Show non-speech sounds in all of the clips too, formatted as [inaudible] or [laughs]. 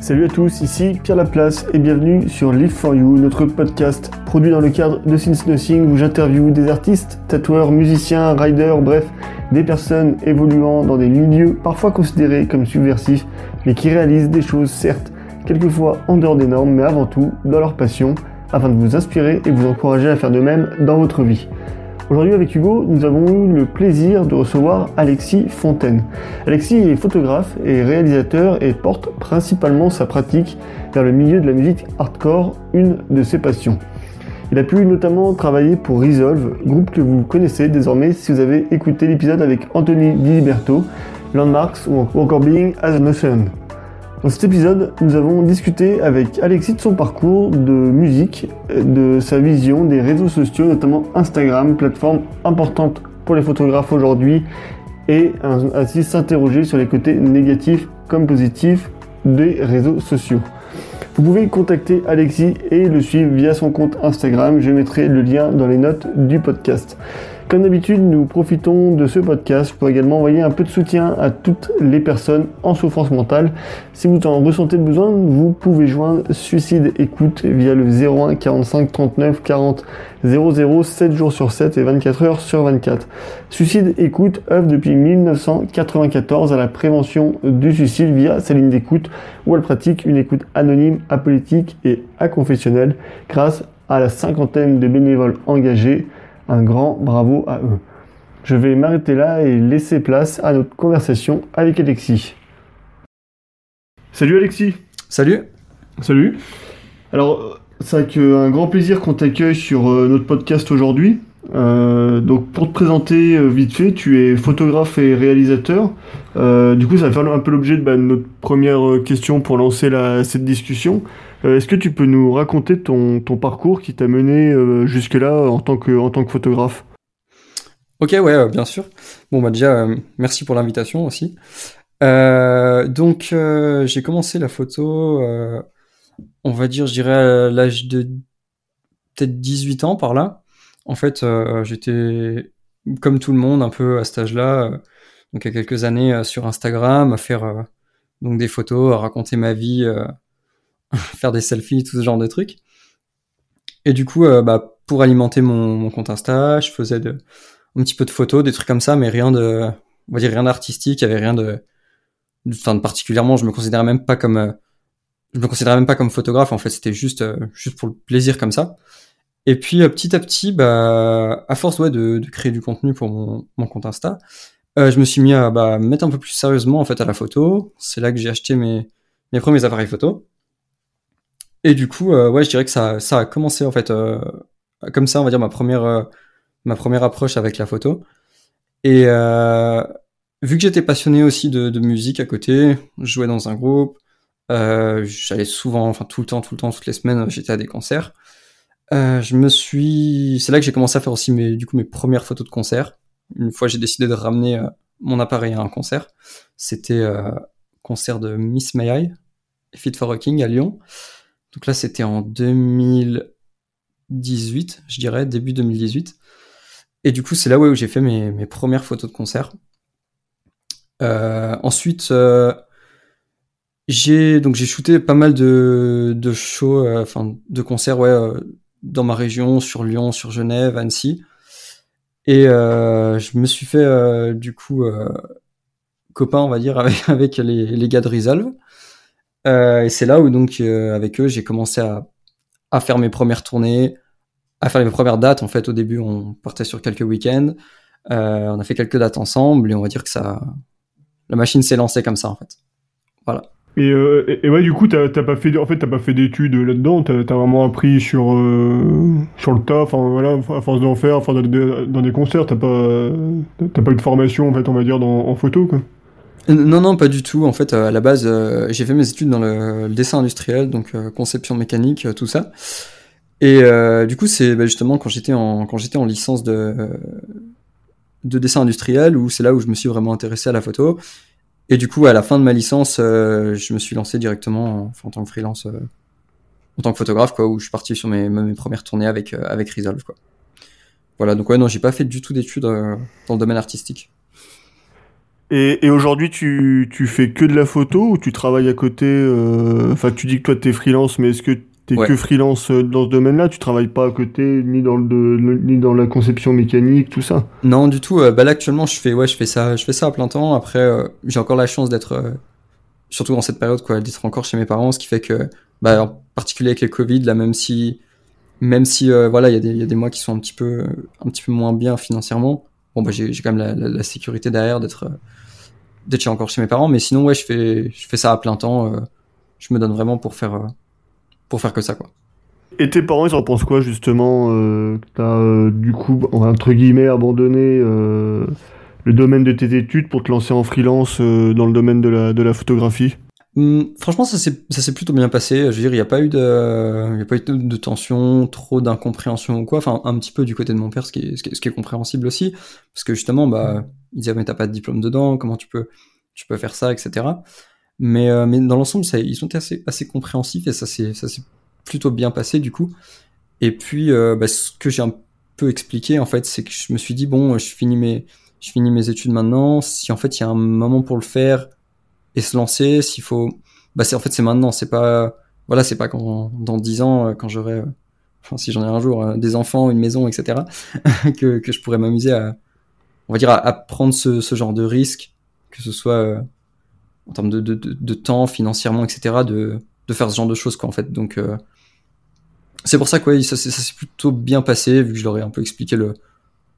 Salut à tous, ici Pierre Laplace et bienvenue sur Live for You, notre podcast produit dans le cadre de Since Nothing où j'interviewe des artistes, tatoueurs, musiciens, riders, bref, des personnes évoluant dans des milieux parfois considérés comme subversifs, mais qui réalisent des choses certes quelquefois en dehors des normes, mais avant tout dans leur passion, afin de vous inspirer et vous encourager à faire de même dans votre vie. Aujourd'hui avec Hugo, nous avons eu le plaisir de recevoir Alexis Fontaine. Alexis est photographe et réalisateur et porte principalement sa pratique vers le milieu de la musique hardcore, une de ses passions. Il a pu notamment travailler pour Resolve, groupe que vous connaissez désormais si vous avez écouté l'épisode avec Anthony Diliberto, Landmarks ou encore Being as an Ocean. Dans cet épisode, nous avons discuté avec Alexis de son parcours de musique, de sa vision des réseaux sociaux, notamment Instagram, plateforme importante pour les photographes aujourd'hui, et ainsi s'interroger sur les côtés négatifs comme positifs des réseaux sociaux. Vous pouvez contacter Alexis et le suivre via son compte Instagram, je mettrai le lien dans les notes du podcast. Comme d'habitude, nous profitons de ce podcast pour également envoyer un peu de soutien à toutes les personnes en souffrance mentale. Si vous en ressentez le besoin, vous pouvez joindre Suicide Écoute via le 01 45 39 40 00 7 jours sur 7 et 24 heures sur 24. Suicide Écoute œuvre depuis 1994 à la prévention du suicide via sa ligne d'écoute où elle pratique une écoute anonyme, apolitique et aconfessionnelle grâce à la cinquantaine de bénévoles engagés un grand bravo à eux. Je vais m'arrêter là et laisser place à notre conversation avec Alexis. Salut Alexis Salut Salut Alors, c'est un grand plaisir qu'on t'accueille sur euh, notre podcast aujourd'hui. Euh, donc pour te présenter euh, vite fait, tu es photographe et réalisateur. du coup, ça va faire un peu l'objet de bah, notre première question pour lancer cette discussion. Euh, est-ce que tu peux nous raconter ton, parcours qui t'a mené euh, jusque-là en, tant que, photographe? Ok, ouais, euh, bien sûr. Bon, bah déjà, merci pour l'invitation aussi. donc, j'ai commencé la photo, on va dire, je dirais à l'âge de peut-être 18 ans par là. En fait, j'étais comme tout le monde un peu à cet âge-là, donc il y a quelques années sur Instagram, à faire des photos, à raconter ma vie [laughs] faire des selfies, tout ce genre de trucs. Et du coup, euh, bah, pour alimenter mon, compte Insta, je faisais un petit peu de photos, des trucs comme ça, mais rien de, on va dire rien d'artistique, il y avait rien de, enfin, particulièrement, je me considérais même pas comme, euh, je me considérais même pas comme photographe, en fait, c'était juste, euh, juste pour le plaisir comme ça. Et puis, petit à petit, bah, à force, ouais, de, de créer du contenu pour mon, mon compte Insta, je me suis mis à, bah, mettre un peu plus sérieusement, en fait, à la photo. C'est là que j'ai acheté mes, mes premiers appareils photo. Et du coup, euh, ouais, je dirais que ça, a commencé en fait euh, comme ça, on va dire ma première, euh, ma première approche avec la photo. Et vu que j'étais passionné aussi de, de, musique à côté, je jouais dans un groupe, j'allais souvent, enfin tout le temps, tout le temps, toutes les semaines, j'étais à des concerts. je me suis, c'est là que j'ai commencé à faire aussi mes, du coup, mes premières photos de concert. Une fois, j'ai décidé de ramener mon appareil à un concert. C'était concert de Miss May I, Fit for Rocking à Lyon. Donc là, c'était en 2018, je dirais, début 2018. Et du coup, c'est là où j'ai fait mes, premières photos de concert. Euh, ensuite, euh, j'ai shooté pas mal de, de shows, euh, enfin de concerts, dans ma région, sur Lyon, sur Genève, Annecy. Et je me suis fait du coup copain, on va dire, [laughs] avec, avec les, les gars de Resolve. Euh, et c'est là où donc euh, avec eux j'ai commencé à, faire mes premières tournées, à faire mes premières dates. En fait, au début, on partait sur quelques week-ends. Euh, on a fait quelques dates ensemble et on va dire que ça, la machine s'est lancée comme ça en fait. Voilà. Et, ouais, du coup, t'as pas fait, en fait, t'as pas fait d'études là-dedans. T'as as vraiment appris sur sur le tas. Enfin voilà, à force d'en faire, enfin dans, des concerts, t'as pas t'as pas eu de formation en fait, on va dire, en photo. Non, non, pas du tout. En fait, à la base, euh, j'ai fait mes études dans le, dessin industriel, donc euh, conception mécanique, euh, tout ça. Et du coup, c'est bah, justement quand j'étais en en licence de de dessin industriel où c'est là où je me suis vraiment intéressé à la photo. Et du coup, à la fin de ma licence, je me suis lancé directement en, tant que freelance, en tant que photographe, quoi, où je suis parti sur mes, mes premières tournées avec avec Resolve, quoi. Voilà. Donc ouais, non, j'ai pas fait du tout d'études dans le domaine artistique. Et, et aujourd'hui, tu, tu fais que de la photo ou tu travailles à côté euh, Enfin, tu dis que toi, tu es freelance, mais est-ce que tu es que freelance euh, dans ce domaine-là? Tu travailles pas à côté, ni dans, le, ni dans la conception mécanique, tout ça? Non, du tout. Euh, bah là, actuellement, je fais, ouais, je fais ça, je fais ça à plein temps. Après, j'ai encore la chance d'être, surtout dans cette période, quoi, d'être encore chez mes parents, ce qui fait que, bah, en particulier avec le Covid, là, même si, même si, voilà, il y, a des, y a des mois qui sont un petit peu, un petit peu moins bien financièrement. Bon, bah, j'ai quand même la, sécurité derrière d'être d'être encore chez mes parents, mais sinon ouais, je fais je fais ça à plein temps. Euh, je me donne vraiment pour faire euh, pour faire que ça quoi. Et tes parents, ils en pensent quoi justement euh, T'as euh, du coup entre guillemets abandonné le domaine de tes études pour te lancer en freelance dans le domaine de la de la photographie? Hum, franchement, ça s'est plutôt bien passé. Je veux dire, il n'y a pas eu de il y a pas eu de, tension, trop d'incompréhension ou quoi. Enfin, un petit peu du côté de mon père, ce qui est, ce qui est, compréhensible aussi, parce que justement, bah, il disait mais t'as pas de diplôme dedans, comment tu peux tu peux faire ça, etc. Mais euh, mais dans l'ensemble, ils sont assez assez compréhensifs et ça s'est ça s'est plutôt bien passé du coup. Et puis, euh, bah, ce que j'ai un peu expliqué en fait, c'est que je me suis dit bon, je finis mes je finis mes études maintenant. Si en fait il y a un moment pour le faire se lancer. S'il faut, bah c'est en fait c'est maintenant. C'est pas, voilà, c'est pas quand dans dix ans euh, quand j'aurai, euh, enfin si j'en ai un jour, euh, des enfants, une maison, etc. [laughs] que que je pourrais m'amuser à, on va dire à, prendre ce, ce, genre de risque, que ce soit en termes de, de, de, temps, financièrement, etc. De de faire ce genre de choses quoi en fait. Donc c'est pour ça que ça, ça s'est plutôt bien passé vu que je leur ai un peu expliqué le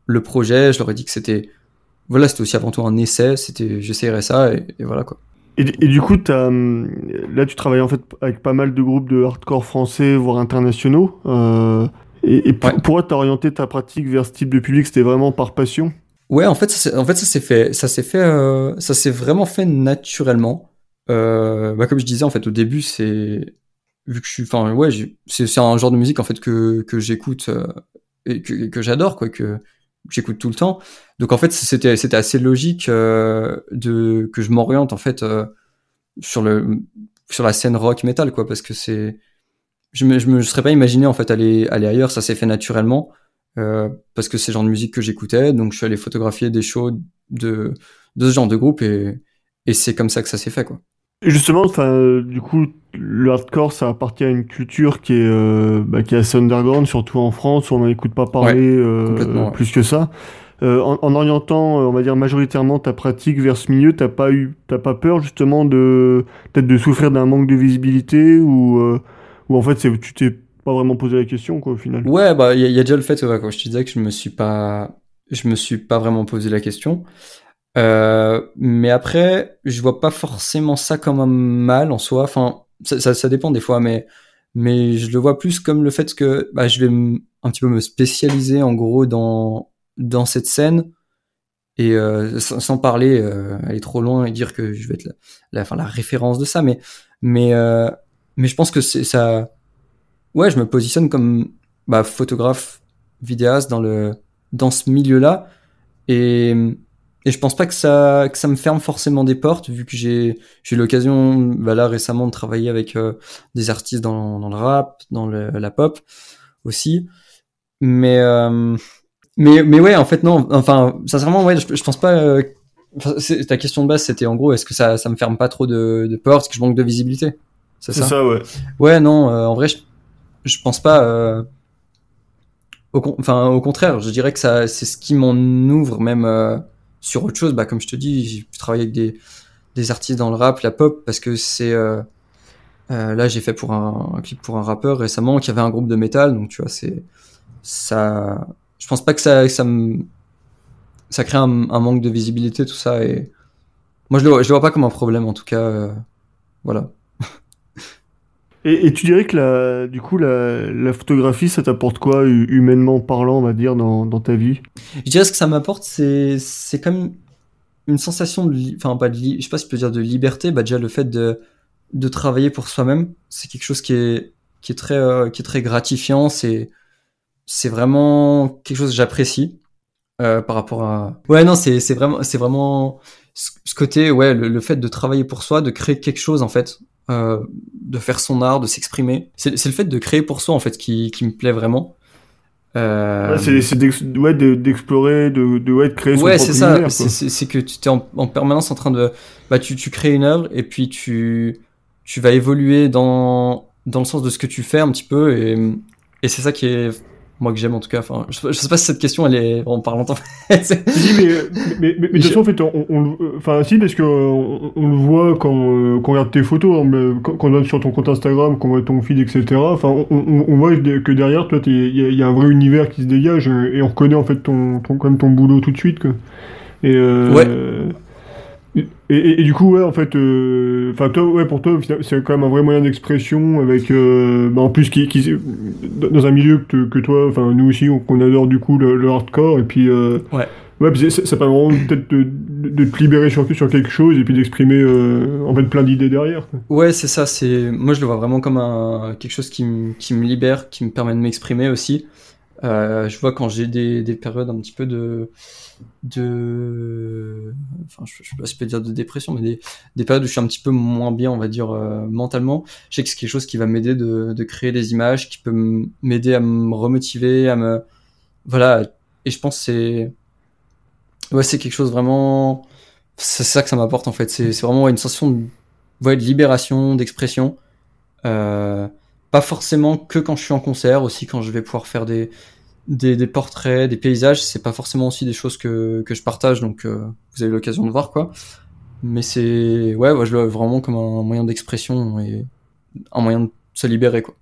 le projet. Je leur ai dit que c'était voilà, c'était aussi avant tout un essai. C'était j'essayerais ça et voilà quoi. Et, du coup, as, hum, là, tu travailles en fait avec pas mal de groupes de hardcore français, voire internationaux. Euh, et, et pourquoi t'as orienté ta pratique vers ce type de public C'était vraiment par passion? Ouais, en fait, ça en fait, ça s'est fait, ça s'est fait, euh, ça s'est vraiment fait naturellement. Euh, bah, comme je disais, en fait, au début, c'est vu que je suis, enfin, ouais, c'est un genre de musique en fait que que j'écoute euh, et que, que j'adore, quoi, que j'écoute tout le temps. Donc en fait, c'était c'était assez logique euh, de que je m'oriente en fait euh, sur le sur la scène rock metal quoi parce que c'est je me je me serais pas imaginé en fait aller aller ailleurs, ça s'est fait naturellement euh, parce que c'est le genre de musique que j'écoutais, donc je suis allé photographier des shows de de ce genre de groupe et et c'est comme ça que ça s'est fait quoi. Justement, enfin, du coup, le hardcore, ça appartient à une culture qui est, euh, bah, qui est assez underground, surtout en France, où on n'en écoute pas parler euh, plus que ça. Euh, en, en, orientant, euh, on va dire majoritairement ta pratique vers ce milieu, t'as pas eu, t'as pas peur justement de peut-être de souffrir d'un manque de visibilité ou euh, ou en fait c'est, tu t'es pas vraiment posé la question quoi au final? Ouais, bah il y, a déjà le fait, ouais, quand je te disais que je me suis pas, je me suis pas vraiment posé la question. Euh, mais après, je vois pas forcément ça comme un mal en soi. Enfin, ça, ça, ça, dépend des fois, mais mais je le vois plus comme le fait que bah, je vais un petit peu me spécialiser en gros dans dans cette scène et euh, sans, parler euh, aller trop loin et dire que je vais être la, la, enfin, la référence de ça, mais mais euh, mais je pense que c'est ça. Ouais, je me positionne comme bah, photographe, vidéaste dans le dans ce milieu-là et et je pense pas que ça que ça me ferme forcément des portes vu que j'ai j'ai eu l'occasion bah là récemment de travailler avec euh, des artistes dans, dans le rap dans le, la pop aussi. Mais euh, mais mais ouais en fait non enfin sincèrement ouais je, je pense pas euh, ta question de base c'était en gros est-ce que ça ça me ferme pas trop de, de portes est-ce que je manque de visibilité c'est ça, ça ouais. Ouais non en vrai je, je pense pas au, enfin au contraire je dirais que ça c'est ce qui m'en ouvre même sur autre chose, bah, comme je te dis, j'ai pu travailler avec des, des artistes dans le rap, la pop, parce que c'est euh, euh, là j'ai fait pour un, clip pour un rappeur récemment qui avait un groupe de métal, donc tu vois c'est ça. Je pense pas que ça ça me ça crée un, un, manque de visibilité tout ça et moi je le je le vois pas comme un problème en tout cas, euh, voilà. Et, tu dirais que la, du coup, la, la photographie, ça t'apporte quoi, humainement parlant, on va dire, dans, dans ta vie? Je dirais ce que ça m'apporte, c'est, c'est comme une sensation de, enfin pas de, je sais pas si peux dire de liberté. Bah déjà le fait de, de travailler pour soi-même, c'est quelque chose qui est, qui est très, euh, qui est très gratifiant. C'est, c'est vraiment quelque chose que j'apprécie euh, par rapport à. Ouais non, c'est, c'est vraiment, c'est vraiment ce côté, ouais, le, fait de travailler pour soi, de créer quelque chose en fait. Euh, de faire son art, de s'exprimer. C'est le fait de créer pour soi en fait qui, qui me plaît vraiment. Euh... Ouais, c'est d'explorer, de, de, ouais, de créer son ouais, c'est ça. C'est que tu es en, en, permanence en train de, bah, tu, tu crées une œuvre et puis tu, tu vas évoluer dans, dans le sens de ce que tu fais un petit peu et, et c'est ça qui est moi que j'aime en tout cas. Enfin, je, sais pas si cette question elle est en parlant en fait. si, mais, mais, mais, mais, de toute façon, en fait, on, enfin, si, parce que on, on le voit quand, euh, quand on regarde tes photos, hein, quand, quand, on va sur ton compte Instagram, quand on voit ton feed, etc. Enfin, on, on, voit que derrière, toi, il y, y, a un vrai univers qui se dégage et on reconnaît en fait ton, ton, quand même ton boulot tout de suite. Quoi. Et, euh, ouais. Et, et, et, du coup, ouais, en fait, euh, enfin, toi, ouais, pour toi, c'est quand même un vrai moyen d'expression avec, euh, bah, en plus, qui, qui, dans un milieu que, que toi, enfin, nous aussi, qu'on adore du coup le, le hardcore, et puis, euh, ouais, ouais, puis ça, ça permet vraiment peut-être de, de, te libérer sur, sur quelque chose et puis d'exprimer, en fait, plein d'idées derrière. Quoi. Ouais, c'est ça. C'est, moi, je le vois vraiment comme un quelque chose qui, qui me libère, qui me permet de m'exprimer aussi. Euh, je vois quand j'ai des, des périodes un petit peu de de enfin je, je sais pas si je peux dire de dépression mais des, des périodes où je suis un petit peu moins bien on va dire euh, mentalement. Je sais que c'est quelque chose qui va m'aider de, de créer des images qui peut m'aider à me remotiver à me voilà. Et je pense c'est ouais c'est quelque chose vraiment c'est ça que ça m'apporte en fait. C'est vraiment une sensation de, ouais, de libération d'expression. Euh, pas forcément que quand je suis en concert, aussi quand je vais pouvoir faire des, des, des portraits, des paysages, c'est pas forcément aussi des choses que, que je partage, donc euh, vous avez l'occasion de voir quoi. Mais c'est ouais, ouais, je le vois vraiment comme un moyen d'expression et un moyen de se libérer quoi.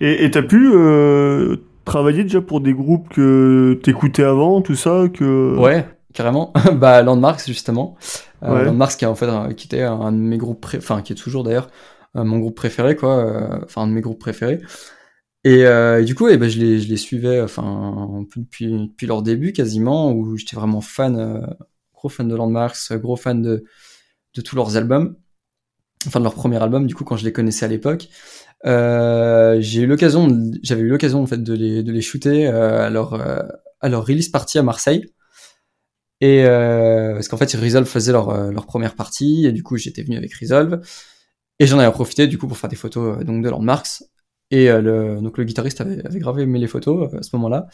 Et t'as pu euh, travailler déjà pour des groupes que t'écoutais avant, tout ça que Ouais, carrément. [laughs] bah Landmarks justement. Euh, ouais. Landmarks qui a en fait qui était un de mes groupes, pré... enfin qui est toujours d'ailleurs mon groupe préféré, quoi, euh, enfin un de mes groupes préférés. Et, euh, du coup, eh ben, je, les, je les suivais enfin, depuis, depuis leur début quasiment, où j'étais vraiment fan, euh, gros fan de Landmarks, gros fan de, de tous leurs albums, enfin de leur premier album, du coup, quand je les connaissais à l'époque. Euh, j'ai eu l'occasion, j'avais eu l'occasion en fait de les, de les shooter à leur, à leur release party à Marseille. Et parce qu'en fait, Resolve faisait leur, leur première partie, et du coup, j'étais venu avec Resolve. Et j'en avais profité du coup pour faire des photos euh, donc de Landmarks. Et euh, le, donc le guitariste avait, avait gravé aimé les photos euh, à ce moment-là.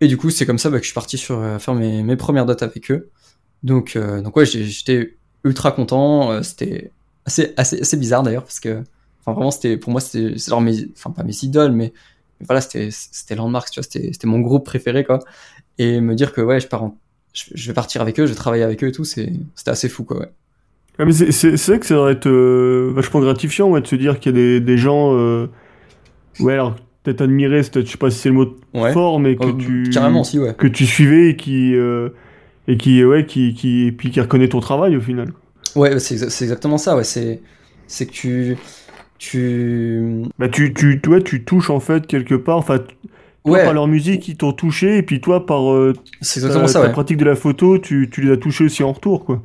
Et du coup, c'est comme ça bah, que je suis parti sur faire mes, mes premières dates avec eux. Donc, donc ouais, j'étais ultra content. C'était assez, assez, assez bizarre d'ailleurs parce que, enfin vraiment, c'était pour moi, c'était genre mes, enfin pas mes idoles, mais, mais voilà, c'était c'était Landmarks, tu vois, c'était mon groupe préféré quoi. Et me dire que ouais, je pars, en, je, je, vais partir avec eux, je vais travailler avec eux et tout, c'est c'était assez fou quoi. Ouais. Ah, mais c'est vrai que ça devrait être euh, vachement gratifiant ouais, de se dire qu'il y a des, des gens. Euh, ouais, alors peut-être admirés, je sais pas si c'est le mot ouais. fort, mais que oh, tu. Carrément, aussi, ouais. Que tu suivais et qui. Euh, et qui, ouais, qui, qui, et puis qui reconnaît ton travail au final. Ouais, c'est exactement ça, ouais. C'est que tu. Tu. Bah, tu, tu, ouais, tu touches en fait quelque part. Enfin, toi, ouais. par leur musique, ils t'ont touché, et puis toi, par euh, exactement ta, ça, ta ouais. pratique de la photo, tu, tu les as touchés aussi en retour, quoi.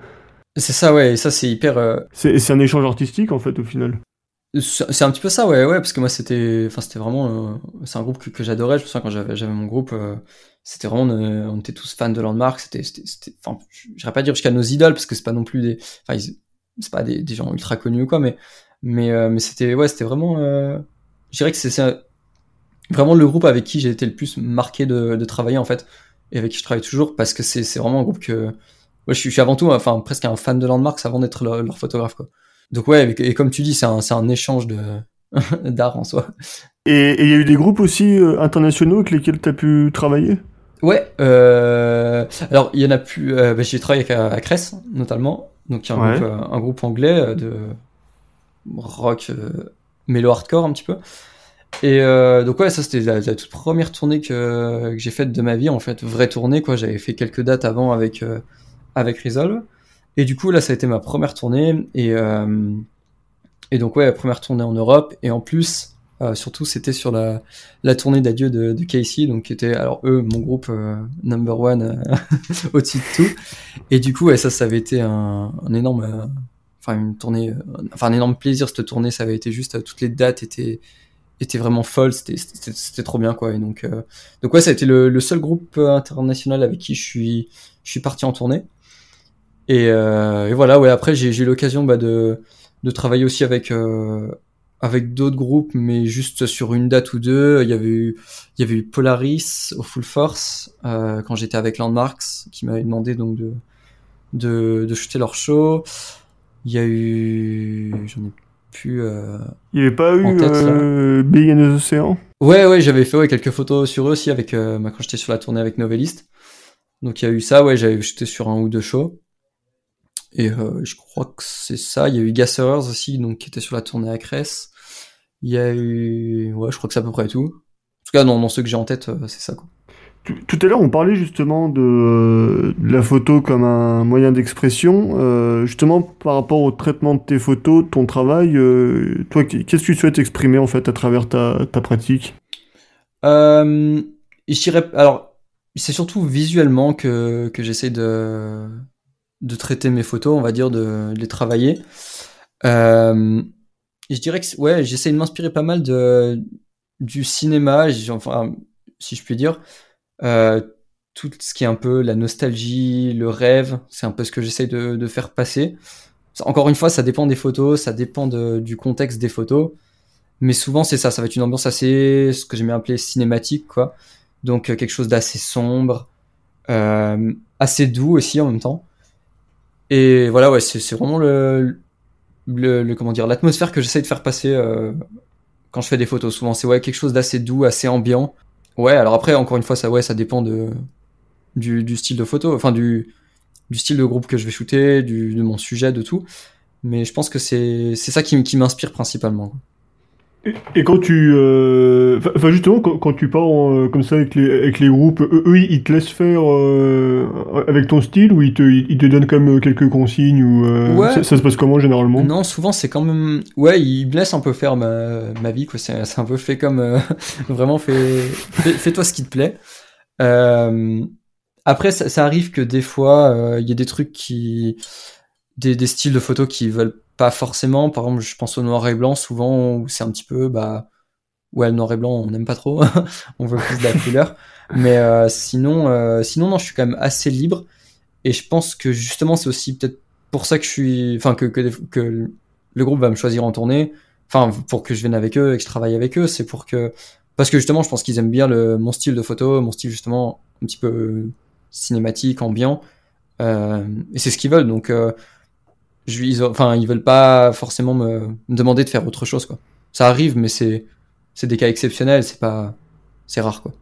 C'est ça, ouais, et ça, c'est hyper. Euh... C'est un échange artistique, en fait, au final. C'est un petit peu ça, ouais, ouais, parce que moi, c'était. Enfin, c'était vraiment. Euh... C'est un groupe que, que j'adorais. Je me souviens quand j'avais mon groupe, euh... c'était vraiment. On était tous fans de Landmark. C'était. Enfin, j'irais pas dire jusqu'à nos idoles, parce que c'est pas non plus des. Enfin, c'est pas des, des, gens ultra connus ou quoi, mais. Mais, mais c'était. Ouais, c'était vraiment. Je dirais que c'est vraiment le groupe avec qui j'ai été le plus marqué de, de travailler, en fait, et avec qui je travaille toujours, parce que c'est vraiment un groupe que ouais, je, suis, je suis avant tout, enfin presque un fan de Landmarks avant d'être leur, leur, photographe quoi. Donc ouais, et, et comme tu dis, c'est un, un échange de [laughs] d'art en soi. Et il y a eu des groupes aussi euh, internationaux avec lesquels tu as pu travailler? Ouais, euh, alors il y en a plus. Euh, bah, j'ai travaillé avec à Cress notamment, donc il y a un, ouais. groupe, un groupe anglais de rock mélo hardcore un petit peu. Et donc ouais, ça c'était la, la, toute première tournée que, que j'ai faite de ma vie en fait, vraie tournée quoi. J'avais fait quelques dates avant avec avec Resolve. Et du coup, là, ça a été ma première tournée. Et, euh, et donc, ouais, première tournée en Europe. Et en plus, euh, surtout, c'était sur la, la tournée d'adieu de, de Casey, donc qui était, alors eux, mon groupe euh, number one [laughs] au-dessus de tout. Et du coup, ouais, ça, ça avait été un, un énorme, enfin, une tournée, enfin, un énorme plaisir, cette tournée. Ça avait été juste, toutes les dates étaient, étaient vraiment folles. C'était trop bien, quoi. Et donc, donc ouais, ça a été le, le seul groupe international avec qui je suis, je suis parti en tournée. Et, euh, et, voilà, ouais. Après, j'ai eu l'occasion bah, de, de travailler aussi avec euh, avec d'autres groupes, mais juste sur une date ou deux. Il y avait eu, il y avait eu Polaris au Full Force euh, quand j'étais avec Landmarks, qui m'avait demandé donc de, de, de shooter leur show. Il y a eu, j'en ai plus. Euh, il n'y avait pas eu euh, Big and the Ocean? Ouais, ouais, j'avais fait ouais, quelques photos sur eux aussi avec euh, quand j'étais sur la tournée avec Novelist. Donc il y a eu ça, ouais, j'avais shooté sur un ou deux shows. Et euh, je crois que c'est ça. Il y a eu Gasserers aussi, donc qui était sur la tournée à Cress. Il y a eu, ouais, je crois que c'est à peu près tout. En tout cas, dans, dans ceux que j'ai en tête, euh, c'est ça. Quoi. Tout, à l'heure, on parlait justement de, la photo comme un moyen d'expression. Euh, justement, par rapport au traitement de tes photos, de ton travail, euh, toi, qu'est-ce que tu souhaites exprimer en fait à travers ta, ta pratique? Je dirais, alors, c'est surtout visuellement que, que j'essaie de, de traiter mes photos, on va dire, de, les travailler. Euh, je dirais que ouais, j'essaie de m'inspirer pas mal de du cinéma, enfin si je puis dire, euh, tout ce qui est un peu la nostalgie, le rêve, c'est un peu ce que j'essaie de, de, faire passer. Encore une fois, ça dépend des photos, ça dépend du contexte des photos, mais souvent c'est ça, ça va être une ambiance assez, ce que j'aime appeler cinématique, quoi. Donc euh, quelque chose d'assez sombre, euh, assez doux aussi en même temps. Et voilà, ouais, c'est vraiment le, le, le, comment dire l'atmosphère que j'essaie de faire passer euh, quand je fais des photos. Souvent, c'est ouais quelque chose d'assez doux, assez ambiant. Ouais, alors après, encore une fois, ça, ouais, ça dépend de, du, du style de photo, enfin du, du style de groupe que je vais shooter, du, de mon sujet, de tout. Mais je pense que c'est ça qui, qui m'inspire principalement. Et, quand tu, euh, enfin justement, quand, tu pars euh, comme ça avec les, avec les groupes, eux, ils te laissent faire euh, avec ton style ou ils te, ils te donnent quand même quelques consignes ou ça, se passe comment généralement? Non, souvent c'est quand même, ouais, ils me laissent un peu faire ma, ma vie quoi. C'est un peu fait comme [laughs] vraiment fais, fais, toi ce qui te plaît. après, ça, ça, arrive que des fois il y a des trucs qui, des, des styles de photos qui veulent pas forcément. Par exemple, je pense au noir et blanc, souvent, où c'est un petit peu, bah, ouais, le noir et blanc, on n'aime pas trop. [laughs] on veut plus de la couleur. Mais euh, sinon, euh, sinon, non, je suis quand même assez libre. Et je pense que justement, c'est aussi peut-être pour ça que je suis, enfin, que, que, que, le groupe va me choisir en tournée. Enfin, pour que je vienne avec eux et que je travaille avec eux, c'est pour que, parce que justement, je pense qu'ils aiment bien le, mon style de photo, mon style justement un petit peu cinématique, ambiant. Euh, et c'est ce qu'ils veulent. Donc, euh, je, ils, enfin, ils veulent pas forcément me, demander de faire autre chose, quoi. Ça arrive, mais c'est, c'est des cas exceptionnels, c'est pas, c'est rare, quoi.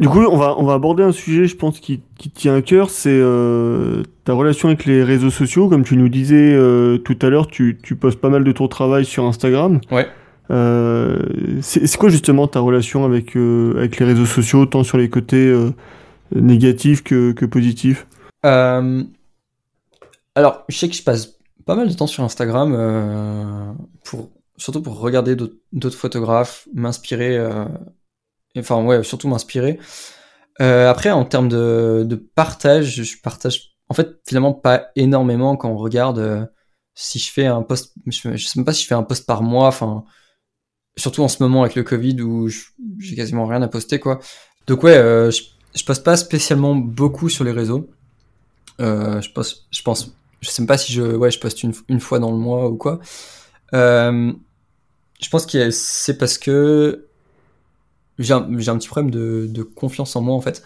Du coup, on va, on va aborder un sujet, je pense, qui, qui tient à cœur, c'est euh, ta relation avec les réseaux sociaux. Comme tu nous disais euh, tout à l'heure, tu, tu postes pas mal de ton travail sur Instagram. Ouais. Euh, c'est quoi justement ta relation avec, avec les réseaux sociaux, tant sur les côtés négatifs que, que positifs? Alors, je sais que je passe pas mal de temps sur Instagram, euh, pour, surtout pour regarder d'autres photographes, m'inspirer, euh, enfin ouais, surtout m'inspirer. Euh, après, en termes de, de, partage, je partage en fait finalement pas énormément quand on regarde euh, si je fais un post, je, je, sais même pas si je fais un post par mois, enfin surtout en ce moment avec le Covid où j'ai quasiment rien à poster quoi. Donc ouais, euh, je, je poste pas spécialement beaucoup sur les réseaux. Euh, je poste, je pense je sais même pas si je, ouais, je poste une, une fois dans le mois ou quoi. Euh, je pense que c'est parce que j'ai un, un, petit problème de, de, confiance en moi en fait.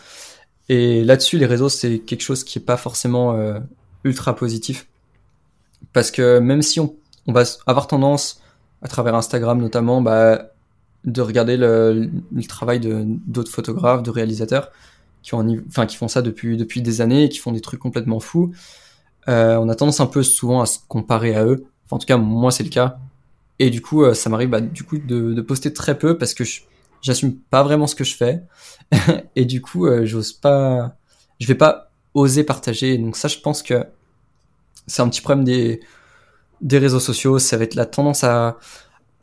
Et là-dessus, les réseaux, c'est quelque chose qui est pas forcément euh, ultra positif. Parce que même si on, on, va avoir tendance, à travers Instagram notamment, bah, de regarder le, travail d'autres photographes, de réalisateurs, qui, ont, enfin, qui font ça depuis, depuis des années et qui font des trucs complètement fous euh, on a tendance un peu souvent à se comparer à eux. Enfin, en tout cas, moi, c'est le cas. Et du coup, euh, ça m'arrive bah, du coup de, de, poster très peu parce que j'assume pas vraiment ce que je fais. [laughs] et du coup, euh, j'ose pas, je vais pas oser partager. Donc ça, je pense que c'est un petit problème des des réseaux sociaux. Ça va être la tendance à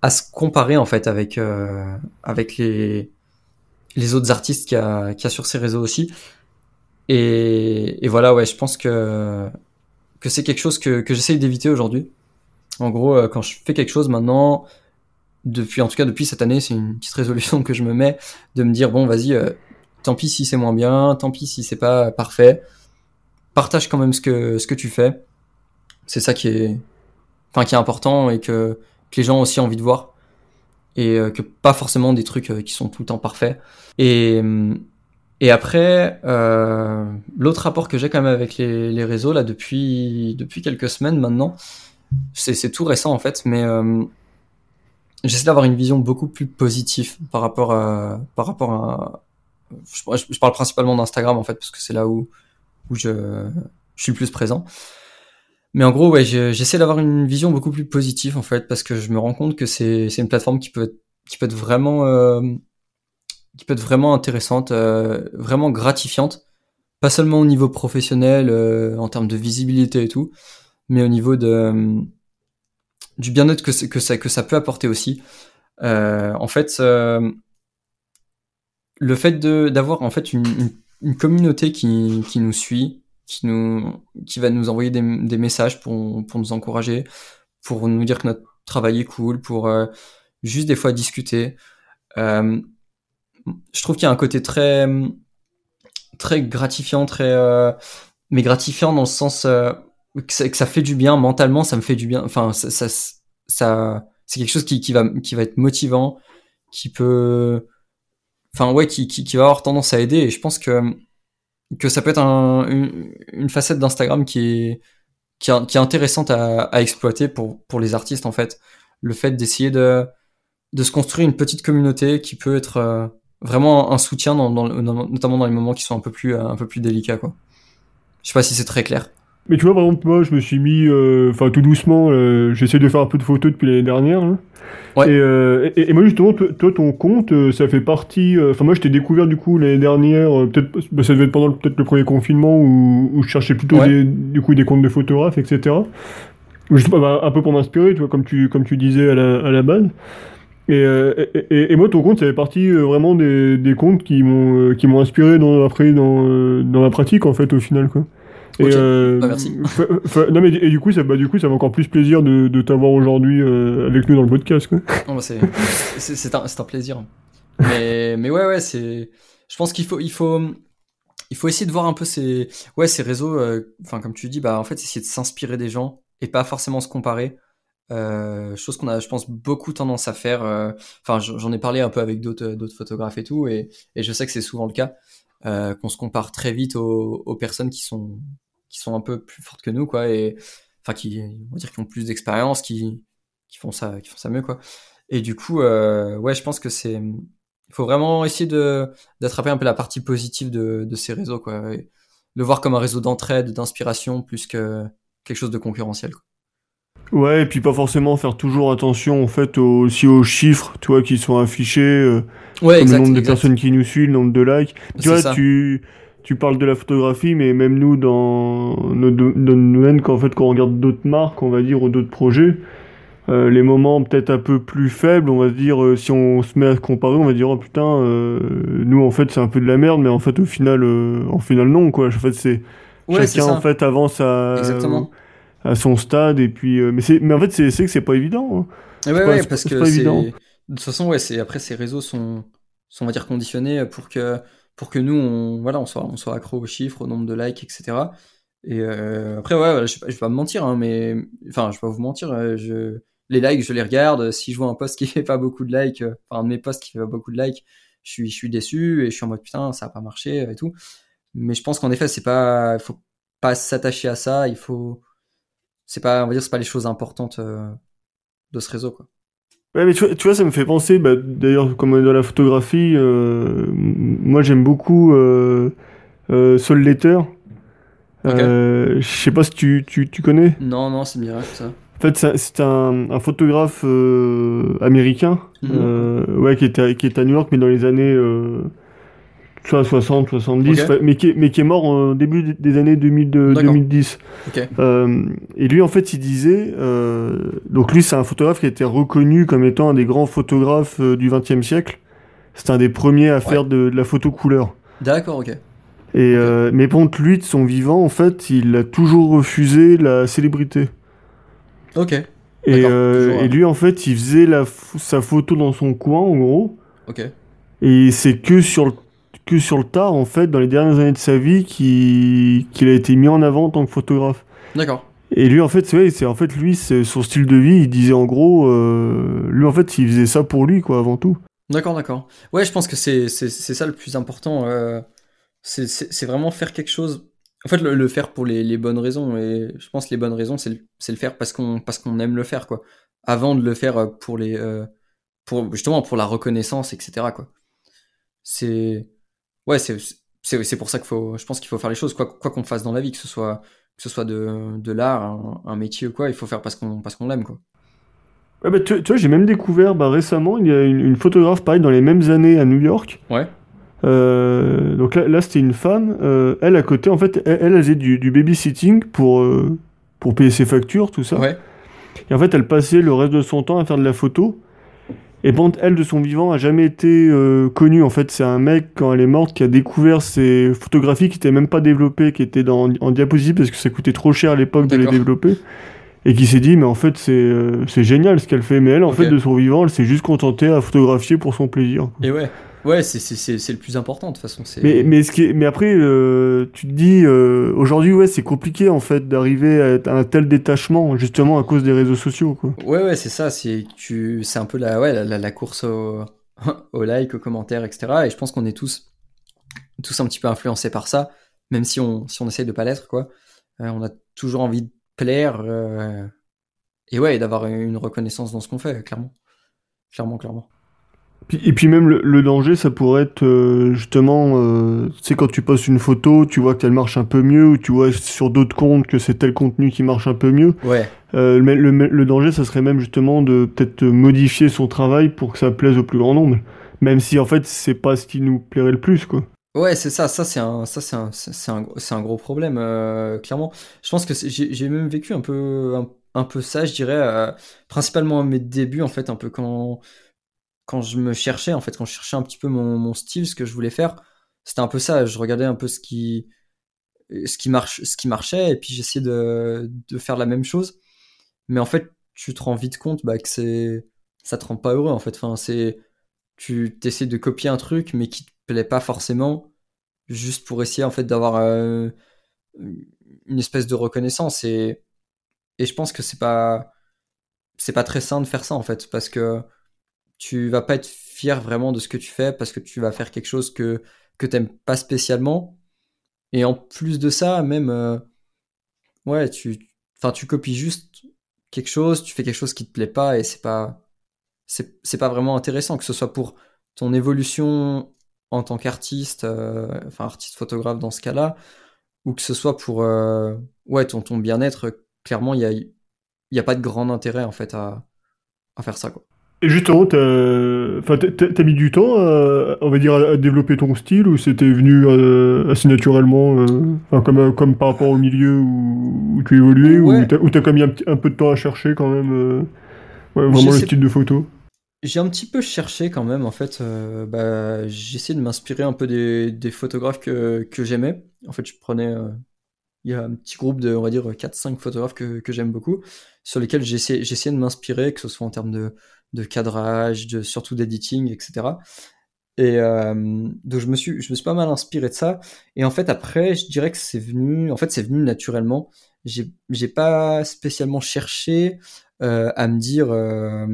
à se comparer en fait avec euh, avec les les autres artistes qu'il y a, qu'il y a sur ces réseaux aussi. Et, et voilà, ouais, je pense que que c'est quelque chose que, que j'essaye d'éviter aujourd'hui. En gros, euh, quand je fais quelque chose maintenant, depuis en tout cas depuis cette année, c'est une petite résolution que je me mets de me dire bon, vas-y, euh, tant pis si c'est moins bien, tant pis si c'est pas parfait, partage quand même ce que ce que tu fais. C'est ça qui est, enfin qui est important et que, que les gens ont aussi envie de voir. et que pas forcément des trucs qui sont tout le temps parfaits. Et et après, euh, l'autre rapport que j'ai quand même avec les, les, réseaux là depuis depuis quelques semaines maintenant, c'est tout récent en fait, mais euh, j'essaie d'avoir une vision beaucoup plus positive par rapport à par rapport à. Je, parle principalement d'Instagram en fait parce que c'est là où où je, je suis le plus présent. Mais en gros, ouais, j'essaie d'avoir une vision beaucoup plus positive en fait parce que je me rends compte que c'est c'est une plateforme qui peut être, qui peut être vraiment euh, qui peut être vraiment intéressante, euh, vraiment gratifiante, pas seulement au niveau professionnel, euh, en termes de visibilité et tout, mais au niveau de euh, du bien-être que, que ça que ça peut apporter aussi. en fait, le fait d'avoir en fait une, une, communauté qui, qui nous suit, qui nous qui va nous envoyer des, des messages pour pour nous encourager, pour nous dire que notre travail est cool, pour juste des fois discuter. Je trouve qu'il y a un côté très très gratifiant, très euh, mais gratifiant dans le sens euh, que, ça, fait du bien mentalement, ça me fait du bien. Enfin, ça, ça, c'est quelque chose qui, qui va qui va être motivant, qui peut, enfin ouais, qui, qui, va avoir tendance à aider. Et je pense que que ça peut être un, une, facette d'Instagram qui est qui qui est intéressante à, à, exploiter pour pour les artistes en fait. Le fait d'essayer de de se construire une petite communauté qui peut être euh, vraiment un soutien, dans, dans, notamment dans les moments qui sont un peu plus, un peu plus délicats. Quoi. Je sais pas si c'est très clair. Mais tu vois, par exemple, moi, je me suis mis, euh, enfin, tout doucement, euh, j'essaie de faire un peu de photos depuis l'année dernière. Ouais. Euh, et, et, moi, justement, toi, ton compte, ça fait partie. Enfin, moi, je t'ai découvert du coup l'année dernière, peut-être, bah, ça devait être pendant peut-être le premier confinement où, où je cherchais plutôt des, du coup des comptes de photographes, etc. Juste bah, un peu pour m'inspirer, tu vois, comme tu, comme tu disais à la, à la base. Euh, et, et, moi, ton compte, ça fait partie euh, vraiment des, des comptes qui m'ont euh, qui m'ont inspiré dans, après dans, dans la pratique en fait au final quoi. Et merci. non mais et du coup ça bah du coup ça m'a encore plus plaisir de, de t'avoir aujourd'hui avec nous dans le podcast quoi. Bah, c'est c'est un, un plaisir. Mais mais ouais ouais c'est je pense qu'il faut il faut il faut essayer de voir un peu ces ouais ces réseaux enfin comme tu dis bah en fait essayer de s'inspirer des gens et pas forcément se comparer euh, chose qu'on a, je pense, beaucoup tendance à faire. Euh, enfin, j'en ai parlé un peu avec d'autres d'autres photographes et tout, et, et je sais que c'est souvent le cas euh, qu'on se compare très vite aux, aux, personnes qui sont qui sont un peu plus fortes que nous, quoi, et enfin qui, on va dire, qui ont plus d'expérience, qui qui font ça, qui font ça mieux, quoi. Et du coup, euh, ouais, je pense que c'est, il faut vraiment essayer de d'attraper un peu la partie positive de, de ces réseaux, quoi, et le voir comme un réseau d'entraide, d'inspiration, plus que quelque chose de concurrentiel. Quoi. Ouais, et puis pas forcément faire toujours attention en fait aussi aux chiffres, tu vois, qui sont affichés, euh, ouais, comme le nombre de personnes qui nous suivent, le nombre de likes. Tu vois, tu tu parles de la photographie, mais même nous dans nos, domaines, quand en fait quand on regarde d'autres marques, on va dire ou d'autres projets, euh, les moments peut-être un peu plus faibles, on va se dire euh, si on se met à comparer, on va dire oh putain, euh, nous en fait c'est un peu de la merde, mais en fait au final, en final non quoi. En fait c'est ouais, chacun en fait avance à Exactement à son stade et puis euh, mais c'est mais en fait c'est que c'est pas évident hein. ouais, ouais parce que c'est de toute façon ouais c'est après ces réseaux sont sont on va dire conditionnés pour que pour que nous on voilà on soit on soit accro aux chiffres au nombre de likes etc et euh, après ouais je, je vais pas me mentir hein, mais enfin je vais pas vous mentir euh, je les likes je les regarde. Si je vois un post qui [laughs] fait pas beaucoup de likes enfin un de mes posts qui fait pas beaucoup de likes je suis je suis déçu et je suis en mode putain ça a pas marché et tout. Mais je pense qu'en effet c'est pas faut pas s'attacher à ça. Il faut c'est pas, on va dire, c'est pas les choses importantes euh, de ce réseau, quoi. Ouais, mais tu vois, tu vois, ça me fait penser, bah, d'ailleurs, comme on est dans la photographie, euh, moi j'aime beaucoup euh, euh, Sol Letter. Euh, je sais pas si tu, tu, tu connais. Non, non, c'est miracle ça. En fait, c'est un, un, photographe américain, mhm. ouais, qui est, qui est à New York, mais dans les années 60, 70, mais, qui est, mais qui est mort au début des années 2000, 2010. Euh, et lui, en fait, il disait, euh, donc lui, c'est un photographe qui a été reconnu comme étant un des grands photographes euh, du XXe siècle. C'est un des premiers à faire de, la photo couleur. D'accord, ok. Et euh, mais bon, lui, de son vivant, en fait, il a toujours refusé la célébrité. Ok. Et, et lui, en fait, il faisait la, sa photo dans son coin, en gros. Ok. Et c'est que sur le que sur le tard, en fait, dans les dernières années de sa vie, qu'il a été mis en avant en tant que photographe. D'accord. Et lui, en fait, c'est en fait lui, son style de vie. Il disait en gros, euh, lui, en fait, il faisait ça pour lui, quoi, avant tout. D'accord, d'accord. Ouais, je pense que c'est ça le plus important. euh, c'est vraiment faire quelque chose. En fait, le, le faire pour les, les bonnes raisons. Et je pense que les bonnes raisons, c'est le, le faire parce qu'on qu'on aime le faire, quoi. Avant de le faire euh, pour les euh, pour justement pour la reconnaissance, etc. Quoi. C'est ouais, c'est c'est c'est pour ça qu'il faut. Je pense qu'il faut faire les choses, quoi quoi qu'on fasse dans la vie, que ce soit que ce soit de de l'art, un, un métier ou quoi. Il faut faire parce qu'on parce qu'on l'aime, quoi. Ouais, bah, tu, tu vois, j'ai même découvert bah, récemment, il y a une, une photographe, pareil, dans les mêmes années à New York. Ouais. Euh, donc là, là c'était une femme. euh, elle, à côté, en fait, elle, elle faisait du, du babysitting pour, euh, pour payer ses factures, tout ça. Ouais. Et en fait, elle passait le reste de son temps à faire de la photo. Et bon, elle, de son vivant, a jamais été euh, connue. En fait, c'est un mec, quand elle est morte, qui a découvert ses photographies qui n'étaient même pas développées, qui étaient dans, en diapositive parce que ça coûtait trop cher à l'époque de les développer. Et qui s'est dit, mais en fait, c'est euh, c'est génial ce qu'elle fait. Mais elle, en fait, de son vivant, elle s'est juste contentée à photographier pour son plaisir. Et ouais. Ouais, c'est le plus important de toute façon. Mais, mais, ce qui est- mais après, euh, tu te dis, euh, aujourd'hui, ouais, c'est compliqué en fait d'arriver à un tel détachement, justement à cause des réseaux sociaux, quoi. Ouais, ouais, c'est ça. C'est tu, un peu la, ouais, la, course au, [laughs] au like, aux commentaires, etc. Et je pense qu'on est tous, tous un petit peu influencés par ça, même si on, si on essaye de pas l'être, quoi. Euh, on a toujours envie de plaire, et ouais, d'avoir une reconnaissance dans ce qu'on fait, clairement, clairement, clairement. Et puis même le, le danger, ça pourrait être euh, justement, euh, tu sais, quand tu postes une photo, tu vois qu'elle marche un peu mieux, ou tu vois sur d'autres comptes que c'est tel contenu qui marche un peu mieux. Ouais, Euh, le, le- le danger, ça serait même justement de peut-être modifier son travail pour que ça plaise au plus grand nombre. Même si en fait, c'est pas ce qui nous plairait le plus, quoi. ouais, c'est ça. Ça, c'est un, ça, c'est un, c'est un, c'est un gros problème, euh, clairement. Je pense que j'ai, même vécu un peu, un, un peu ça, je dirais, principalement à mes débuts, en fait, un peu quand quand je me cherchais, en fait, quand je cherchais un petit peu mon, style, ce que je voulais faire, c'était un peu ça. Je regardais un peu ce qui, ce qui marche, ce qui marchait, et puis j'essayais de, de faire la même chose. Mais en fait, tu te rends vite compte bah, que c'est, ça te rend pas heureux, en fait. Enfin, c'est, tu essaies de copier un truc, mais qui te plaît pas forcément, juste pour essayer, en fait, d'avoir euh, une espèce de reconnaissance. Et, et je pense que c'est pas, c'est pas très sain de faire ça, en fait, parce que tu vas pas être fier vraiment de ce que tu fais parce que tu vas faire quelque chose que que t'aimes pas spécialement. Et en plus de ça même euh, ouais tu enfin tu copies juste quelque chose tu fais quelque chose qui te plaît pas et c'est pas c'est pas vraiment intéressant que ce soit pour ton évolution en tant qu'artiste euh, enfin artiste photographe dans ce cas-là ou que ce soit pour euh, ouais ton ton bien-être clairement il y a y a pas de grand intérêt en fait à à faire ça quoi Et justement, t'as mis du temps, à, on va dire, à, développer ton style ou c'était venu euh, assez naturellement, euh, comme, euh, comme par rapport au milieu où, où tu évoluais, Ouais. ou t'as ou t'as quand même mis un, peu de temps à chercher quand même, euh, ouais, vraiment le style de photo? J'ai un petit peu cherché quand même, en fait. euh, bah, essayé de m'inspirer un peu des, des photographes que, que j'aimais. En fait, je prenais. il y a un petit groupe de, on va dire, 4-5 photographes que, que j'aime beaucoup, sur lesquels j'essaie j'essayais de m'inspirer, que ce soit en termes de, de cadrage, de, surtout d'editing, etc. Et euh, donc, je me, suis, je me suis pas mal inspiré de ça. Et en fait, après, je dirais que c'est venu. En fait, c'est venu naturellement. J'ai j'ai pas spécialement cherché euh, à me dire. euh,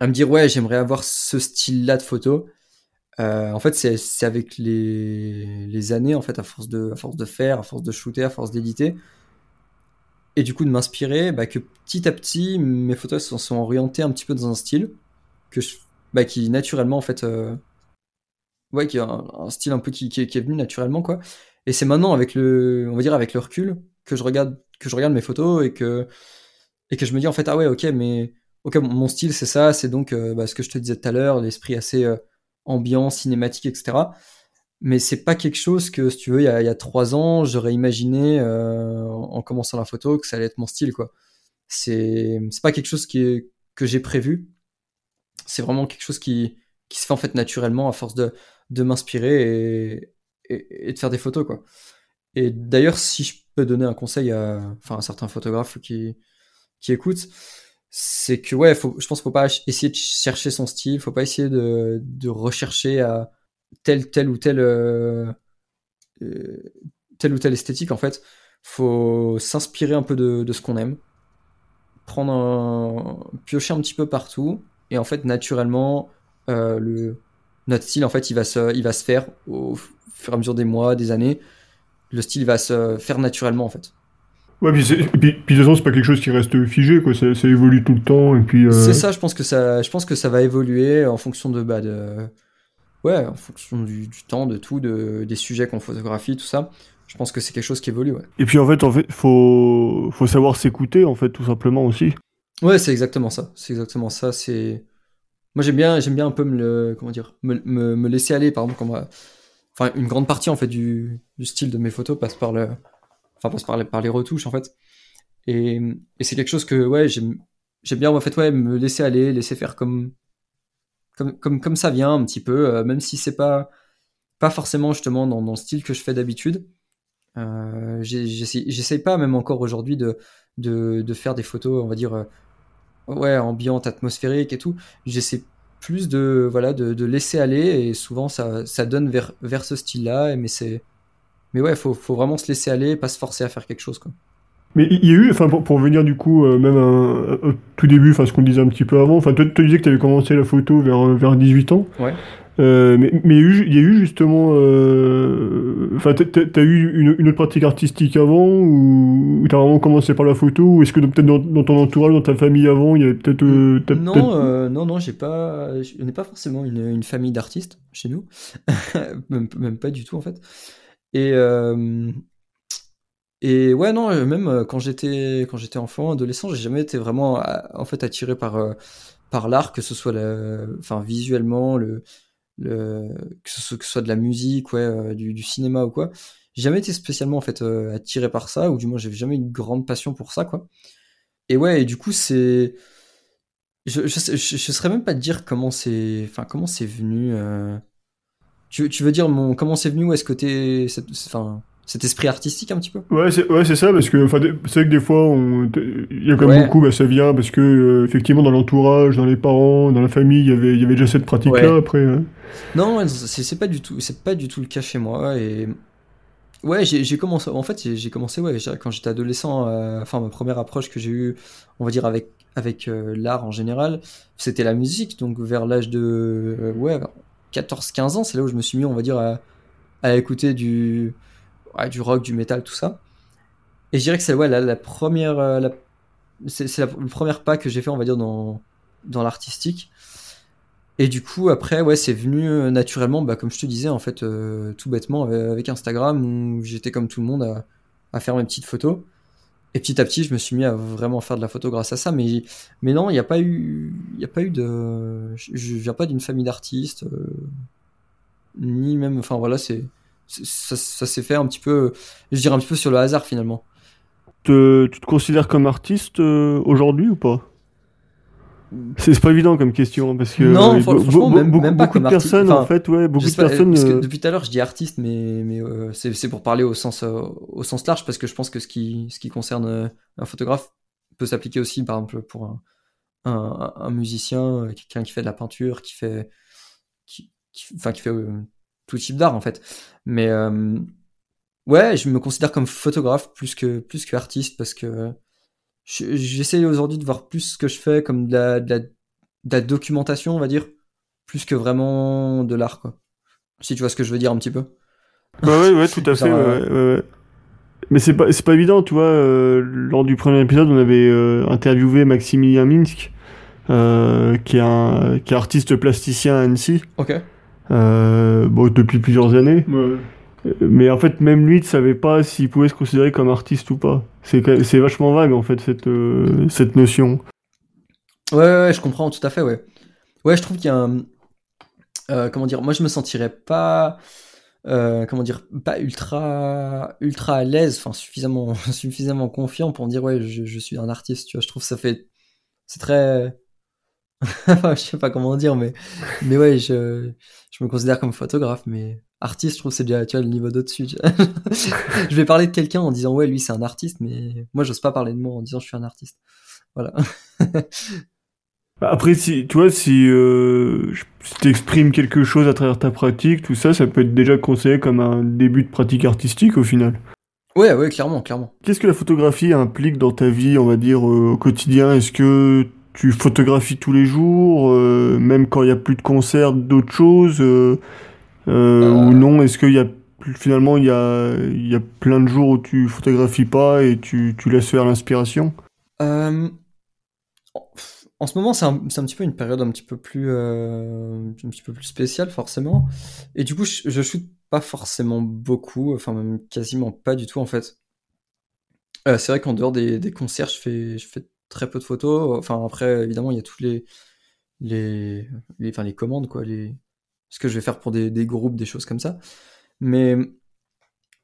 à me dire ouais j'aimerais avoir ce style là de photo en fait c'est c'est avec les les années en fait à force de à force de faire à force de shooter à force d'éditer et du coup de m'inspirer bah, que petit à petit mes photos se sont orientées un petit peu dans un style que je, bah, qui naturellement en fait euh, ouais qui est un, style un peu qui, qui, est, venu naturellement quoi. Et c'est maintenant avec le on va dire avec le recul que je regarde que je regarde mes photos et que et que je me dis en fait ah ouais ok mais ok mon style c'est ça c'est donc euh, bah, ce que je te disais tout à l'heure l'esprit assez euh, ambiant cinématique etc mais c'est pas quelque chose que si tu veux il y a, il y a trois ans j'aurais imaginé euh, en en commençant la photo que ça allait être mon style quoi. C'est c'est pas quelque chose qui est, que j'ai prévu. C'est vraiment quelque chose qui qui se fait en fait naturellement à force de de m'inspirer et, et et de faire des photos quoi. Et d'ailleurs si je peux donner un conseil à enfin à certains photographes qui qui écoutent c'est que ouais faut, je pense qu'il faut pas essayer de chercher son style faut pas essayer de, de rechercher à tel tel ou tel euh, euh, telle ou telle esthétique en fait faut s'inspirer un peu de, de ce qu'on aime, prendre un, piocher un petit peu partout, et en fait, naturellement, euh, le, notre style, en fait, il va se, il va se faire au fur et à mesure des mois, des années. Le style va se faire naturellement, en fait. Ouais, puis, c'est- puis, puis de toute façon, c'est pas quelque chose qui reste figé, quoi. Ça, ça évolue tout le temps, et puis. euh, C'est ça, je pense que ça, je pense que ça va évoluer en fonction de, bah, de, ouais, en fonction du, du temps, de tout, de, des sujets qu'on photographie, tout ça. Je pense que c'est quelque chose qui évolue, ouais. Et puis en fait, en fait, faut, faut savoir s'écouter, en fait, tout simplement aussi. Ouais, c'est exactement ça. C'est exactement ça. C'est, moi j'aime bien, j'aime bien un peu me le, comment dire, me, me, me laisser aller. Par exemple, quand moi- enfin, une grande partie en fait du, du style de mes photos passe par le, enfin passe par les, par les retouches en fait. Et, et c'est quelque chose que ouais, j'aime, j'aime bien en fait ouais, me laisser aller, laisser faire comme, comme, comme, comme ça vient un petit peu, euh, même si c'est pas, pas forcément justement dans, dans le style que je fais d'habitude. Euh, j'essaie pas même encore aujourd'hui de, de, de faire des photos, on va dire, euh, ouais, ambiantes, atmosphériques et tout. J'essaie plus de, voilà, de, de laisser aller et souvent ça, ça donne vers, vers ce style-là. Mais c'est, mais ouais, faut, faut vraiment se laisser aller, pas se forcer à faire quelque chose. Mais il y a eu, enfin, pour, pour venir du coup, euh, même un- au tout début, enfin, ce qu'on disait un petit peu avant, enfin, toi, tu disais que tu avais commencé la photo vers, euh, vers 18 ans. Ouais. Euh, mais mais il y, a eu, il y a eu justement, enfin, t'as- t'as t'as eu une, une autre pratique artistique avant ou t'as vraiment commencé par la photo ou est-ce que peut-être dans, dans ton entourage, dans ta famille avant, il y avait peut-être, Non, non, non, j'ai pas, je n'ai pas forcément une, une famille d'artistes chez nous, [laughs] même, même pas du tout en fait. Et et ouais, non, euh, même euh, quand j'étais quand j'étais enfant, adolescent, j'ai jamais été vraiment euh, en fait attiré par par l'art, que ce soit enfin visuellement, le que ce soit, de la musique, ouais, du, cinéma ou quoi. J'ai jamais été spécialement en fait attiré par ça, ou du moins j'ai jamais eu une grande passion pour ça, quoi. Et ouais, et du coup c'est je, je, je, saurais même pas te dire comment c'est enfin comment c'est venu tu, tu veux dire mon comment c'est venu ou est-ce que t'es enfin cet esprit artistique un petit peu? Ouais, c'est ouais, c'est ça, parce que enfin, c'est vrai que des fois, on- il y a quand même Ouais. beaucoup, bah, ça vient parce que, euh, effectivement, dans l'entourage, dans les parents, dans la famille, il y avait, il y avait déjà cette pratique-là, Ouais. après. hein. non c'est pas du tout c'est pas du tout le cas chez moi et ouais j'ai commencé en fait j'ai commencé ouais quand j'étais adolescent euh, enfin ma première approche que j'ai eue on va dire avec avec euh, l'art en général c'était la musique donc vers l'âge de ouais 14 15 ans c'est là où je me suis mis on va dire à, à écouter du du rock du métal tout ça et je dirais que c'est ouais la, la première euh, c'est le premier pas que j'ai fait on va dire dans dans l'artistique et du coup, après, ouais, c'est venu euh, naturellement, bah, comme je te disais, en fait, euh, tout bêtement, avec Instagram, où j'étais comme tout le monde à, faire mes petites photos. Et petit à petit, je me suis mis à vraiment faire de la photo grâce à ça. Mais, mais non, il n'y a pas eu, a pas eu de, je, je viens pas d'une famille d'artistes, ni même, enfin voilà, c'est- ça, ça s'est fait un petit peu, je dirais un petit peu sur le hasard finalement. Te- tu te considères comme artiste euh, aujourd'hui ou pas? C'est pas évident comme question, parce que Non, euh, franchement, même- beaucoup, même pas beaucoup de comme personnes, en fait, ouais, beaucoup de pas, personnes. parce que euh, depuis tout à l'heure, je dis artiste, mais, mais euh, c'est pour parler au sens, euh, au sens large, parce que je pense que ce qui, ce qui concerne euh, un photographe peut s'appliquer aussi, par exemple, pour un, un, un musicien, euh, quelqu'un qui fait de la peinture, qui fait, qui, qui- enfin, qui fait euh, tout type d'art, en fait. Mais euh, ouais, je me considère comme photographe plus que, plus que artiste, parce que je- j'essaie aujourd'hui de voir plus ce que je fais comme de la, de la, de la documentation, on va dire, plus que vraiment de l'art, quoi. Si tu vois ce que je veux dire un petit peu. Ouais, ouais, ouais, tout [laughs] à fait. va. ouais, ouais, ouais. Mais c'est pas, pas évident, tu vois. euh, lors du premier épisode, on avait euh, interviewé Maximilien Minsk, euh, qui, est un, qui est artiste plasticien à Annecy, Ok. Euh, bon, depuis plusieurs années. Mais en fait, même lui ne savait pas s'il pouvait se considérer comme artiste ou pas. C'est vachement vague, en fait, cette, euh, cette notion. Ouais, ouais, ouais, je comprends tout à fait, ouais. Ouais, je trouve qu'il y a un. euh, comment dire Moi, je me sentirais pas. euh, comment dire Pas ultra, ultra à l'aise, enfin, suffisamment, [laughs] suffisamment confiant pour me dire, ouais, je, je suis un artiste, tu vois. Je trouve que ça fait. C'est très. [laughs] Je sais pas comment dire, mais, mais ouais, je, je me considère comme photographe, mais artiste, je trouve que c'est déjà, tu vois, le niveau d'au-dessus. tu [laughs] je vais parler de quelqu'un en disant, ouais, lui, c'est un artiste, mais moi, j'ose pas parler de moi en disant, je suis un artiste. Voilà. Bah, Après, si, tu vois, si, euh, si t'exprimes quelque chose à travers ta pratique, tout ça, ça peut être déjà considéré comme un début de pratique artistique au final. Ouais, ouais, clairement, clairement. Qu'est-ce que la photographie implique dans ta vie, on va dire, au quotidien? Est-ce que tu photographies tous les jours, même quand il n'y a plus de concerts, d'autres choses Ou non Est-ce qu'il y a finalement il y a, y a plein de jours où tu photographies pas et tu, tu laisses faire l'inspiration? En ce moment, c'est un, un, petit peu une période un petit peu plus, euh, un petit peu plus spéciale, forcément. Et du coup, je, je shoot pas forcément beaucoup, enfin même quasiment pas du tout en fait. Euh, c'est vrai qu'en dehors des, des, concerts, je fais, je fais très peu de photos. Enfin après, évidemment, il y a tous les, les, enfin, les commandes quoi, les, ce que je vais faire pour des, groupes, des choses comme ça. Mais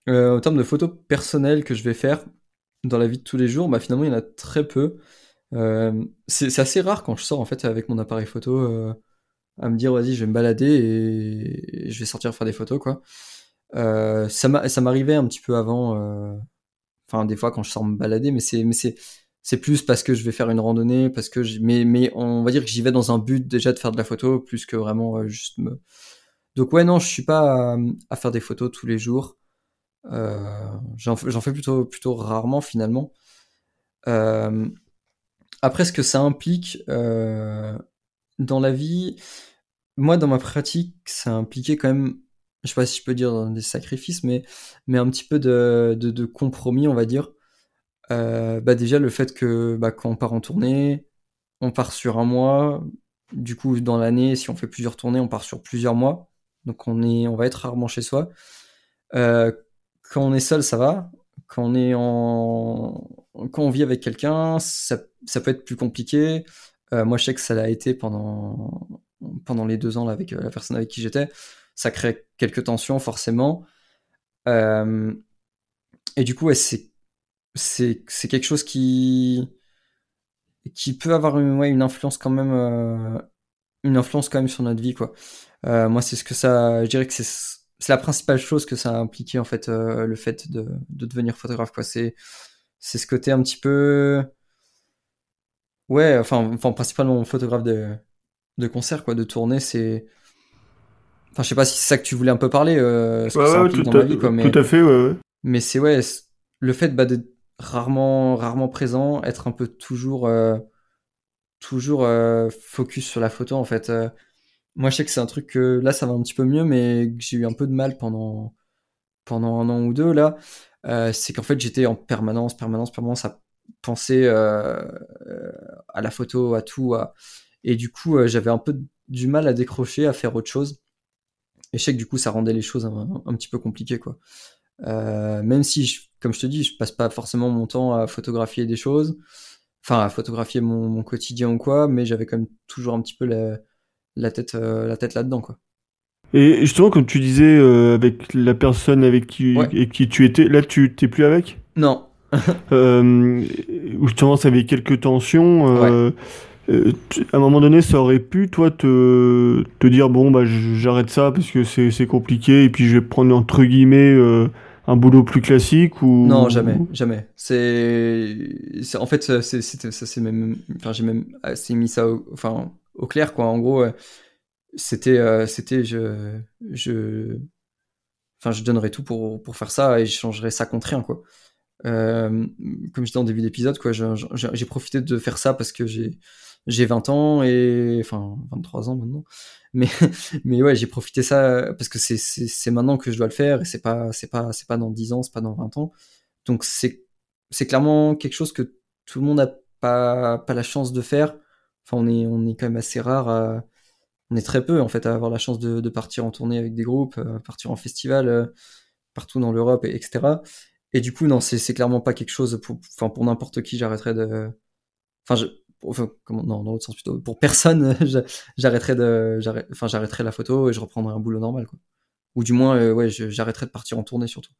euh, en termes de photos personnelles que je vais faire dans la vie de tous les jours, bah finalement, il y en a très peu. Euh, c'est assez rare quand je sors en fait avec mon appareil photo euh, à me dire vas-y je vais me balader et, je vais sortir faire des photos quoi. Ça m'arrivait un petit peu avant, enfin des fois quand je sors me balader, mais c'est c'est plus parce que je vais faire une randonnée, parce que mais on va dire que j'y vais dans un but déjà de faire de la photo plus que vraiment euh, juste me. Donc ouais non je suis pas à, à faire des photos tous les jours. J'en fais plutôt plutôt rarement finalement. Euh, après, ce que ça implique euh, dans la vie, moi, dans ma pratique, ça impliquait quand même, je sais pas si je peux dire des sacrifices, mais, un petit peu de compromis, on va dire. Euh, bah déjà, le fait que bah, quand on part en tournée, on part sur un mois. Du coup, dans l'année, si on fait plusieurs tournées, on part sur plusieurs mois. Donc, on, est, on va être rarement chez soi. Euh, quand on est seul, ça va. Quand on est en, quand on vit avec quelqu'un, ça, ça, peut être plus compliqué. Euh, moi, je sais que ça l'a été pendant, pendant les deux ans là, avec la personne avec qui j'étais. Ça crée quelques tensions, forcément. Et du coup, c'est, c'est, c'est quelque chose qui, qui peut avoir une, ouais, une influence quand même, euh, une influence quand même sur notre vie, quoi. Euh, moi, c'est ce que ça, je dirais que c'est, c'est la principale chose que ça a impliqué, en fait, euh, le fait de, de devenir photographe, quoi. C'est, c'est ce côté un petit peu ouais enfin enfin principalement photographe de de concert quoi de tournée c'est enfin je sais pas si c'est ça que tu voulais un peu parler ouais, ouais, tout, dans à, vie, quoi, mais, tout à fait ouais, mais c'est ouais le fait bah, d'être rarement rarement présent être un peu toujours euh, toujours euh, focus sur la photo en fait euh, moi je sais que c'est un truc que là ça va un petit peu mieux mais que j'ai eu un peu de mal pendant pendant un an ou deux là c'est qu'en fait j'étais en permanence, permanence, permanence à penser à la photo, à tout, à... et du coup j'avais un peu du mal à décrocher, à faire autre chose. Et je sais que du coup ça rendait les choses un, un petit peu compliquées quoi. Euh, même si, je, comme je te dis, je passe pas forcément mon temps à photographier des choses, enfin à photographier mon, mon quotidien ou quoi, mais j'avais quand même toujours un petit peu la, la tête, euh, la tête là-dedans quoi. Et justement, comme tu disais, euh, avec la personne avec qui, Ouais. et qui tu étais, là tu t'es plus avec? Non, [laughs] [laughs] justement ça avait quelques tensions. euh, à un moment donné, ça aurait pu, toi, te, te dire bon, bah j'arrête ça parce que c'est c'est compliqué et puis je vais prendre entre guillemets euh, un boulot plus classique ou. Non, jamais, jamais. C'est, en fait, ça, c'est, même, enfin, j'ai même assez mis ça, au, enfin, au clair, quoi. En gros, euh, c'était, euh, c'était, je, je, enfin, je donnerais tout pour pour faire ça et je changerais ça contre rien, quoi. Euh, comme je disais en début d'épisode, quoi, j'ai profité de faire ça parce que j'ai, j'ai 20 ans et, enfin, 23 ans maintenant. Mais, [laughs] mais ouais, j'ai profité ça parce que c'est, c'est, maintenant que je dois le faire et c'est pas, c'est pas, c'est pas dans 10 ans, c'est pas dans 20 ans. Donc c'est c'est clairement quelque chose que tout le monde n'a pas pas la chance de faire. Enfin, on est on est quand même assez rare. à- on est très peu en fait à avoir la chance de, de partir en tournée avec des groupes, euh, partir en festival euh, partout dans l'Europe, et- etc. Et du coup, non, c'est clairement pas quelque chose pour enfin pour n'importe qui. J'arrêterais de. Enfin, je, enfin comment non dans l'autre sens plutôt. Pour personne, [laughs] j'a- j'arrêterais de j'arrête enfin j'arrêterais la photo et je reprendrais un boulot normal quoi. Ou du moins euh, ouais, j'arrêterais de partir en tournée surtout.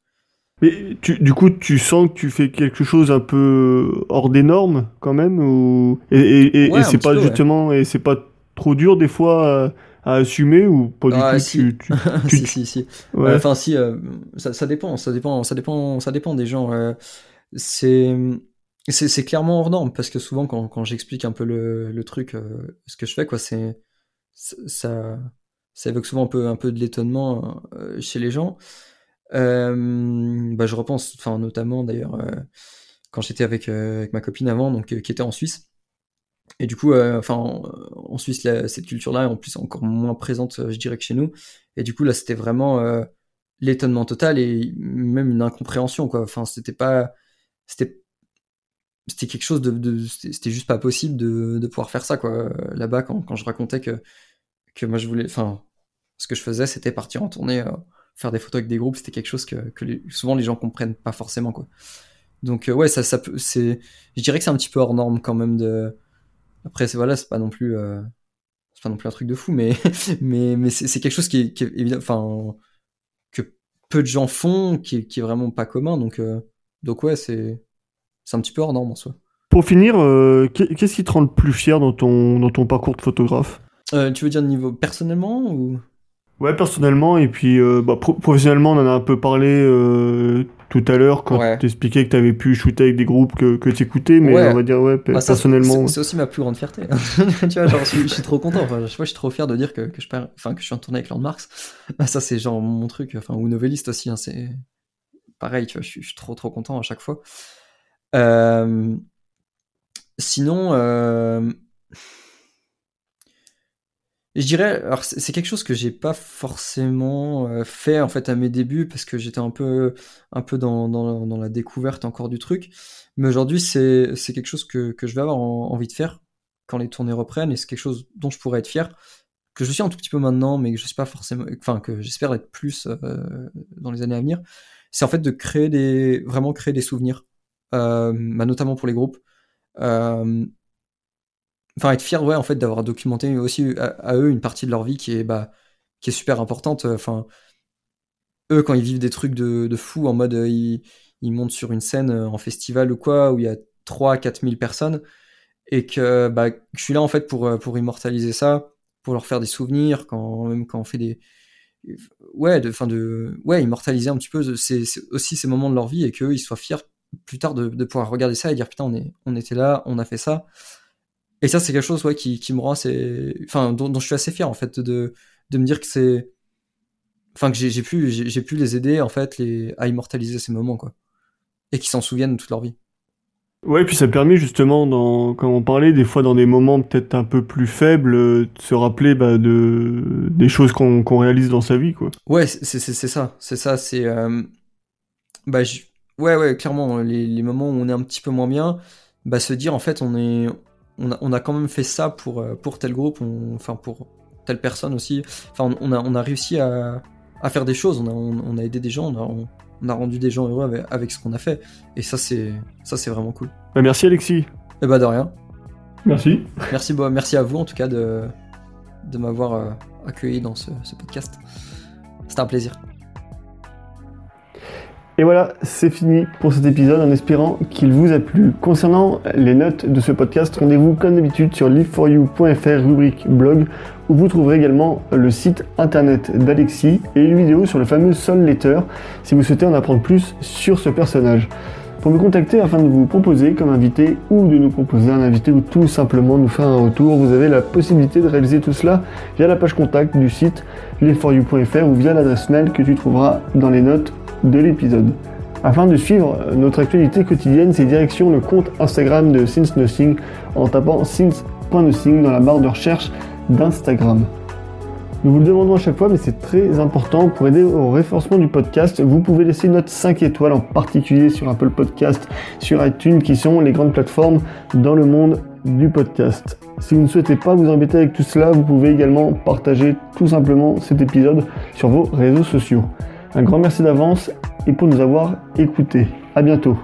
Mais tu, du coup, tu sens que tu fais quelque chose un peu hors des normes quand même ou et, et, et, Ouais, et c'est pas peu, ouais. justement et c'est pas trop dur des fois à, assumer ou pas du Ah, tout si. tu, tu- [laughs] tu- si si si. ouais. Enfin, si, euh, ça, ça dépend, ça dépend, ça dépend, ça dépend des gens. euh, c'est, clairement hors norme parce que souvent, quand, quand j'explique un peu le, le truc, euh, ce que je fais, quoi, c'est, ça, ça évoque souvent un peu, un peu de l'étonnement chez les gens. Bah, je repense, enfin notamment d'ailleurs quand j'étais avec, avec ma copine avant, donc qui était en Suisse. Et du coup, enfin en Suisse, cette culture-là est en plus encore moins présente, je dirais que chez nous. Et du coup, là, c'était vraiment l'étonnement total et même une incompréhension, quoi. Enfin, c'était pas, c'était c'était quelque chose de, c'était juste pas possible de, pouvoir faire ça quoi là-bas quand, quand je racontais que que moi je voulais enfin ce que je faisais c'était partir en tournée faire des photos avec des groupes, c'était quelque chose que, souvent les gens comprennent pas forcément quoi. Donc euh, ouais, ça, ça c'est, je dirais que c'est un petit peu hors norme quand même de. Après c'est voilà, c'est pas non plus, euh, c'est pas non plus un truc de fou, mais [laughs] mais mais c'est quelque chose qui est, évident, enfin que peu de gens font, qui, qui est vraiment pas commun. Donc euh, donc ouais, c'est c'est un petit peu hors norme en soi. Pour finir, qu'est-ce qui te rend le plus fier dans ton dans ton parcours de photographe? Tu veux dire niveau personnellement ou? Ouais, personnellement, et puis euh, bah, professionnellement, on en a un peu parlé euh, tout à l'heure quand tu expliquais que tu avais pu shooter avec des groupes que, que tu écoutais, mais on va dire, ouais, ah, personnellement. C'est aussi ma plus grande fierté. [laughs] tu vois, genre, je, suis, trop content. Enfin, je, je suis trop fier de dire que, que je, enfin, que je suis en tournée avec Landmarks. Bah, ça, c'est genre mon truc, enfin, ou Novelist aussi, hein, c'est pareil, tu vois, je suis, je suis, trop, trop content à chaque fois. Euh... Sinon, euh je dirais, alors c'est quelque chose que j'ai pas forcément euh, fait en fait à mes débuts parce que j'étais un peu, un peu dans, dans, la découverte encore du truc. Mais aujourd'hui, c'est quelque chose que, que, je vais avoir envie de faire quand les tournées reprennent et c'est quelque chose dont je pourrais être fier, que je suis un tout petit peu maintenant, mais que je sais pas forcément, enfin que j'espère être plus euh, dans les années à venir. C'est en fait de créer des, vraiment créer des souvenirs, euh, bah, notamment pour les groupes. Enfin être fier ouais en fait d'avoir documenté aussi à, eux une partie de leur vie qui est bah qui est super importante. Enfin eux quand ils vivent des trucs de, de fou en mode euh, ils, ils, montent sur une scène euh, en festival ou quoi où il y a 3 4 000 personnes et que bah je suis là en fait pour euh, pour immortaliser ça pour leur faire des souvenirs quand même quand on fait des ouais de fin de ouais immortaliser un petit peu c'est aussi ces moments de leur vie et qu'eux ils soient fiers plus tard de, de pouvoir regarder ça et dire putain on est on était là on a fait ça et ça, c'est quelque chose ouais, qui, qui me rend assez. Enfin, dont, je suis assez fier, en fait, de, de me dire que c'est. Enfin, que j'ai pu, j'ai pu les aider, en fait, les, à immortaliser ces moments, quoi. Et qu'ils s'en souviennent toute leur vie. Ouais, puis ça permet justement, dans, comme on parlait, des fois dans des moments peut-être un peu plus faibles, de se rappeler bah, de, des choses qu'on réalise dans sa vie, quoi. Ouais, c'est ça, c'est ça, c'est... Euh... Bah, ouais, ouais, clairement, les, les moments où on est un petit peu moins bien, bah, se dire, en fait, on est, on a, quand même fait ça pour, euh, pour tel groupe, enfin pour telle personne aussi. Enfin, on a, on a réussi à, faire des choses, on a, aidé des gens, on a, rendu des gens heureux avec, ce qu'on a fait. Et ça, c'est ça c'est vraiment cool. Bah, merci Alexis. Et eh bah de rien. Merci. Merci, bah, merci à vous en tout cas de, de m'avoir euh, accueilli dans ce, ce podcast. C'était un plaisir. Et voilà, c'est fini pour cet épisode en espérant qu'il vous a plu. Concernant les notes de ce podcast, rendez-vous comme d'habitude sur liveforyou.fr rubrique blog où vous trouverez également le site internet d'Alexis et une vidéo sur le fameux Soul Letter si vous souhaitez en apprendre plus sur ce personnage. Pour me contacter afin de vous proposer comme invité ou de nous proposer un invité ou tout simplement nous faire un retour, vous avez la possibilité de réaliser tout cela via la page contact du site liveforyou.fr ou via l'adresse mail que tu trouveras dans les notes de l'épisode. Afin de suivre notre actualité quotidienne, c'est direction le compte Instagram de Since Nothing en tapant since.nothing dans la barre de recherche d'Instagram. Nous vous le demandons à chaque fois, mais c'est très important pour aider au référencement du podcast. Vous pouvez laisser note 5 étoiles, en particulier sur Apple Podcast, sur iTunes, qui sont les grandes plateformes dans le monde du podcast. Si vous ne souhaitez pas vous embêter avec tout cela, vous pouvez également partager tout simplement cet épisode sur vos réseaux sociaux. Un grand merci d'avance et pour nous avoir écoutés. À bientôt.